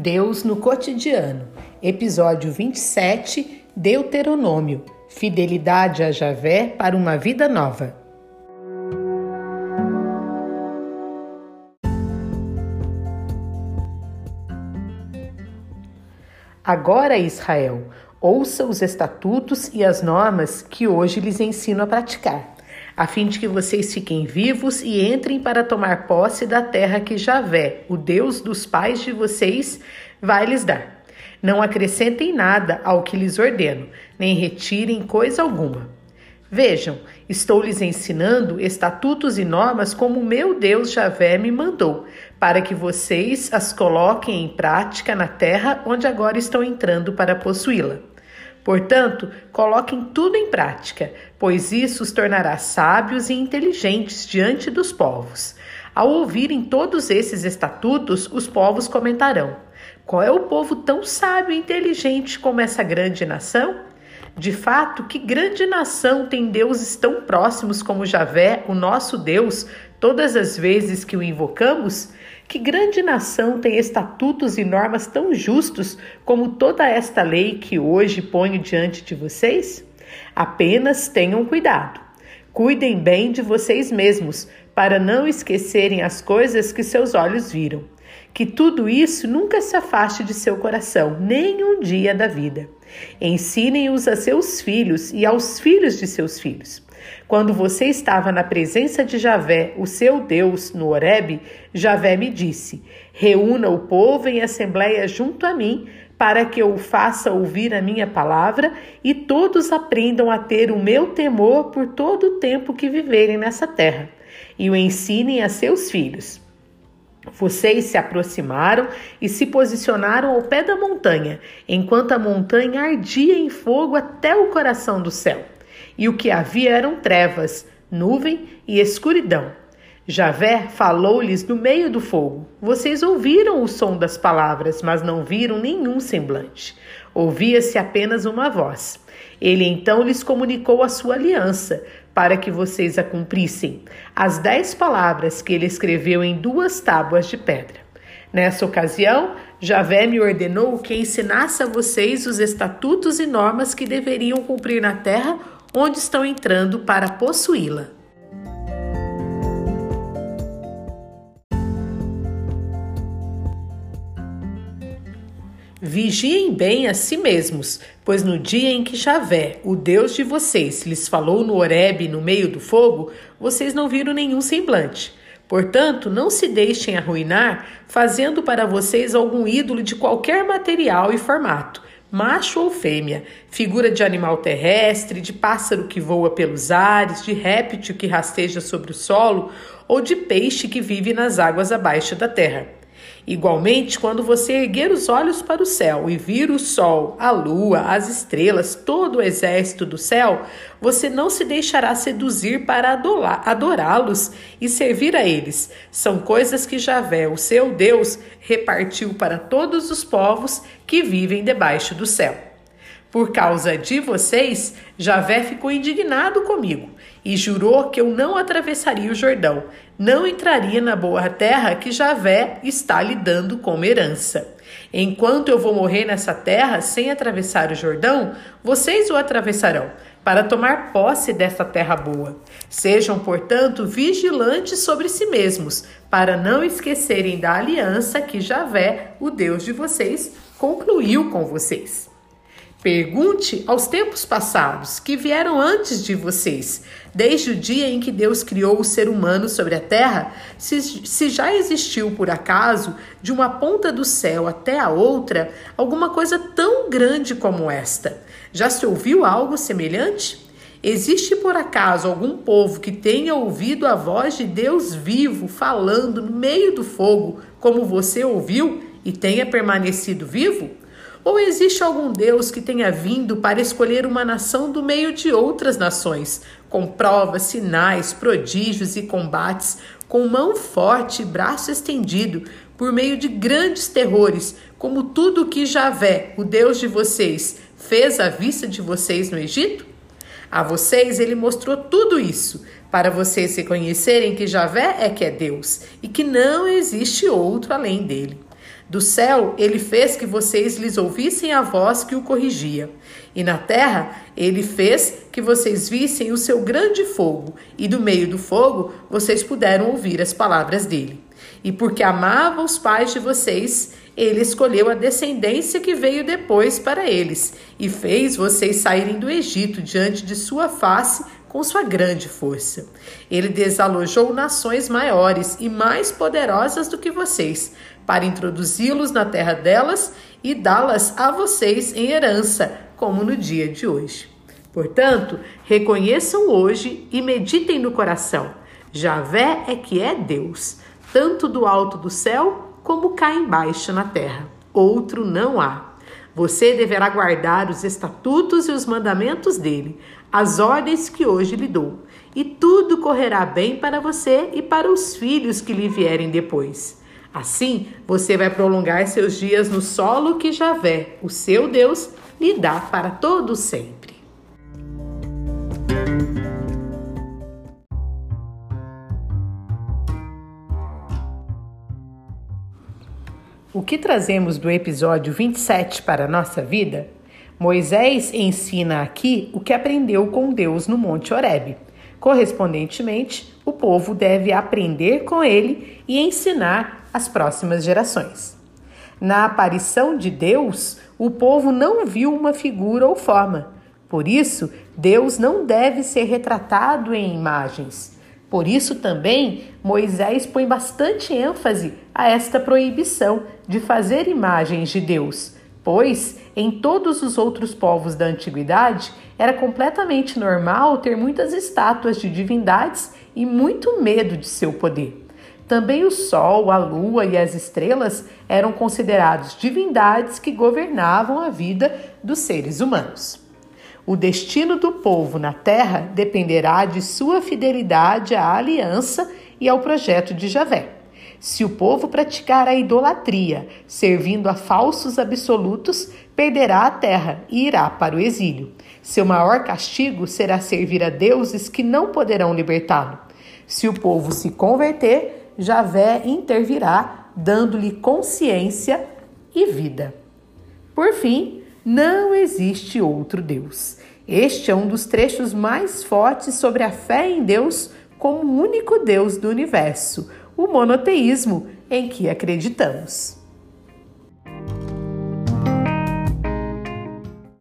Deus no cotidiano, episódio 27, Deuteronômio, fidelidade a Javé para uma vida nova. Agora, Israel, ouça os estatutos e as normas que hoje lhes ensino a praticar a fim de que vocês fiquem vivos e entrem para tomar posse da terra que Javé, o Deus dos pais de vocês, vai lhes dar. Não acrescentem nada ao que lhes ordeno, nem retirem coisa alguma. Vejam, estou lhes ensinando estatutos e normas como meu Deus Javé me mandou, para que vocês as coloquem em prática na terra onde agora estão entrando para possuí-la. Portanto, coloquem tudo em prática, pois isso os tornará sábios e inteligentes diante dos povos. Ao ouvirem todos esses estatutos, os povos comentarão: Qual é o povo tão sábio e inteligente como essa grande nação? De fato, que grande nação tem deuses tão próximos como Javé, o nosso Deus, todas as vezes que o invocamos? Que grande nação tem estatutos e normas tão justos como toda esta lei que hoje ponho diante de vocês? Apenas tenham cuidado. Cuidem bem de vocês mesmos, para não esquecerem as coisas que seus olhos viram. Que tudo isso nunca se afaste de seu coração, nem um dia da vida. Ensinem-os a seus filhos e aos filhos de seus filhos. Quando você estava na presença de Javé, o seu Deus, no Horebe, Javé me disse: Reúna o povo em assembleia junto a mim, para que eu faça ouvir a minha palavra e todos aprendam a ter o meu temor por todo o tempo que viverem nessa terra, e o ensinem a seus filhos. Vocês se aproximaram e se posicionaram ao pé da montanha, enquanto a montanha ardia em fogo até o coração do céu e o que havia eram trevas, nuvem e escuridão. Javé falou-lhes no meio do fogo. Vocês ouviram o som das palavras, mas não viram nenhum semblante. Ouvia-se apenas uma voz. Ele então lhes comunicou a sua aliança, para que vocês a cumprissem, as dez palavras que ele escreveu em duas tábuas de pedra. Nessa ocasião, Javé me ordenou que ensinasse a vocês os estatutos e normas que deveriam cumprir na terra onde estão entrando para possuí-la. Vigiem bem a si mesmos, pois no dia em que Javé, o Deus de vocês, lhes falou no Horebe no meio do fogo, vocês não viram nenhum semblante. Portanto, não se deixem arruinar fazendo para vocês algum ídolo de qualquer material e formato, macho ou fêmea, figura de animal terrestre, de pássaro que voa pelos ares, de réptil que rasteja sobre o solo ou de peixe que vive nas águas abaixo da terra. Igualmente, quando você erguer os olhos para o céu e vir o sol, a lua, as estrelas, todo o exército do céu, você não se deixará seduzir para adorá-los e servir a eles. São coisas que Javé, o seu Deus, repartiu para todos os povos que vivem debaixo do céu. Por causa de vocês, Javé ficou indignado comigo e jurou que eu não atravessaria o Jordão, não entraria na boa terra que Javé está lhe dando como herança. Enquanto eu vou morrer nessa terra sem atravessar o Jordão, vocês o atravessarão para tomar posse dessa terra boa. Sejam, portanto, vigilantes sobre si mesmos, para não esquecerem da aliança que Javé, o Deus de vocês, concluiu com vocês. Pergunte aos tempos passados que vieram antes de vocês, desde o dia em que Deus criou o ser humano sobre a terra, se, se, já existiu por acaso, de uma ponta do céu até a outra, alguma coisa tão grande como esta. Já se ouviu algo semelhante? Existe por acaso algum povo que tenha ouvido a voz de Deus vivo falando no meio do fogo, como você ouviu, e tenha permanecido vivo? Ou existe algum Deus que tenha vindo para escolher uma nação do meio de outras nações, com provas, sinais, prodígios e combates, com mão forte e braço estendido, por meio de grandes terrores, como tudo o que Javé, o Deus de vocês, fez à vista de vocês no Egito? A vocês ele mostrou tudo isso, para vocês reconhecerem que Javé é que é Deus e que não existe outro além dele. Do céu, ele fez que vocês lhes ouvissem a voz que o corrigia. E na terra, ele fez que vocês vissem o seu grande fogo, e do meio do fogo vocês puderam ouvir as palavras dele. E porque amava os pais de vocês, ele escolheu a descendência que veio depois para eles, e fez vocês saírem do Egito diante de sua face com sua grande força. Ele desalojou nações maiores e mais poderosas do que vocês, para introduzi-los na terra delas e dá-las a vocês em herança, como no dia de hoje. Portanto, reconheçam hoje e meditem no coração: Javé é que é Deus, tanto do alto do céu como cá embaixo na terra. Outro não há. Você deverá guardar os estatutos e os mandamentos dele, as ordens que hoje lhe dou, e tudo correrá bem para você e para os filhos que lhe vierem depois. Assim, você vai prolongar seus dias no solo que Javé, o seu Deus, lhe dá para todo sempre. O que trazemos do episódio 27 para a nossa vida? Moisés ensina aqui o que aprendeu com Deus no Monte Horebe. Correspondentemente, o povo deve aprender com ele e ensinar as próximas gerações. Na aparição de Deus, o povo não viu uma figura ou forma. Por isso, Deus não deve ser retratado em imagens. Por isso também Moisés põe bastante ênfase a esta proibição de fazer imagens de Deus, pois em todos os outros povos da antiguidade era completamente normal ter muitas estátuas de divindades e muito medo de seu poder. Também o sol, a lua e as estrelas eram considerados divindades que governavam a vida dos seres humanos. O destino do povo na terra dependerá de sua fidelidade à aliança e ao projeto de Javé. Se o povo praticar a idolatria, servindo a falsos absolutos, perderá a terra e irá para o exílio. Seu maior castigo será servir a deuses que não poderão libertá-lo. Se o povo se converter, Javé intervirá, dando-lhe consciência e vida. Por fim, não existe outro Deus. Este é um dos trechos mais fortes sobre a fé em Deus como o único Deus do universo, o monoteísmo em que acreditamos.